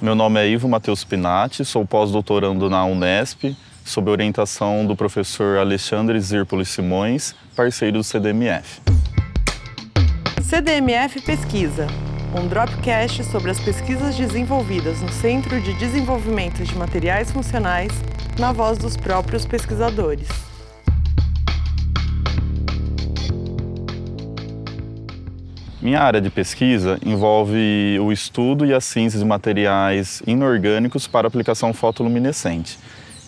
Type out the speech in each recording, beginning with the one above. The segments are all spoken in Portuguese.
Meu nome é Ivo Matheus Pinatti, sou pós-doutorando na Unesp, sob orientação do professor Alexandre Zirpoli Simões, parceiro do CDMF. CDMF Pesquisa, um dropcast sobre as pesquisas desenvolvidas no Centro de Desenvolvimento de Materiais Funcionais, na voz dos próprios pesquisadores. Minha área de pesquisa envolve o estudo e a síntese de materiais inorgânicos para aplicação fotoluminescente.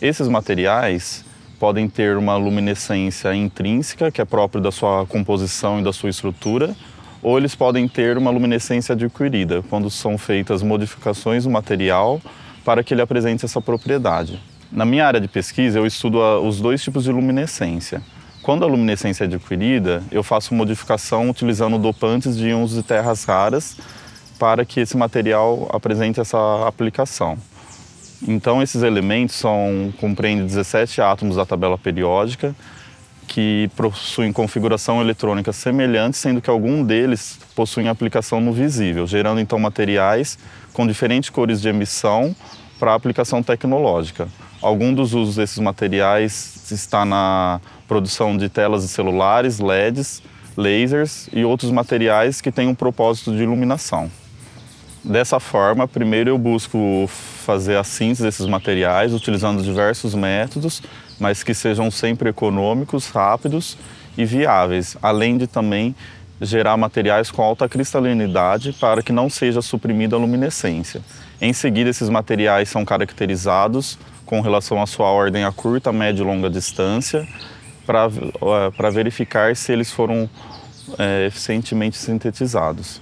Esses materiais podem ter uma luminescência intrínseca, que é própria da sua composição e da sua estrutura, ou eles podem ter uma luminescência adquirida, quando são feitas modificações do material para que ele apresente essa propriedade. Na minha área de pesquisa, eu estudo os dois tipos de luminescência. Quando a luminescência é adquirida, eu faço modificação utilizando dopantes de íons de terras raras para que esse material apresente essa aplicação. Então, esses elementos são, compreendem 17 átomos da tabela periódica que possuem configuração eletrônica semelhante, sendo que algum deles possuem aplicação no visível, gerando então materiais com diferentes cores de emissão para aplicação tecnológica. Algum dos usos desses materiais está na produção de telas de celulares, LEDs, lasers e outros materiais que têm um propósito de iluminação. Dessa forma, primeiro eu busco fazer a síntese desses materiais utilizando diversos métodos, mas que sejam sempre econômicos, rápidos e viáveis, além de também gerar materiais com alta cristalinidade para que não seja suprimida a luminescência. Em seguida, esses materiais são caracterizados com relação à sua ordem a curta, média e longa distância, para verificar se eles foram é, eficientemente sintetizados.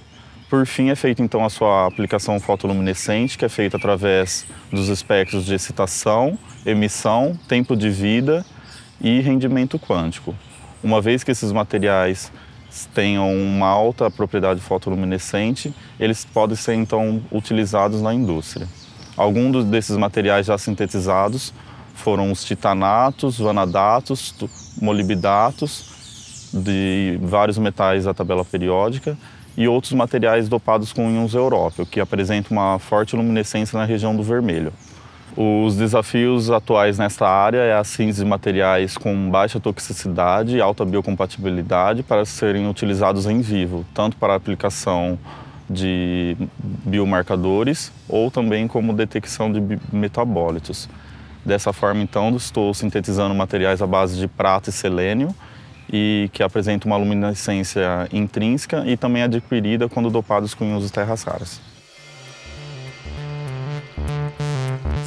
Por fim, é feita então a sua aplicação fotoluminescente, que é feita através dos espectros de excitação, emissão, tempo de vida e rendimento quântico. Uma vez que esses materiais tenham uma alta propriedade fotoluminescente, eles podem ser então utilizados na indústria. Alguns desses materiais já sintetizados foram os titanatos, vanadatos, molibdatos, de vários metais da tabela periódica e outros materiais dopados com íons európeo, que apresentam uma forte luminescência na região do vermelho. Os desafios atuais nesta área é a síntese de materiais com baixa toxicidade e alta biocompatibilidade para serem utilizados em vivo, tanto para aplicação de biomarcadores ou também como detecção de metabólitos. Dessa forma, então, estou sintetizando materiais à base de prata e selênio e que apresentam uma luminescência intrínseca e também adquirida quando dopados com íons de terras raras.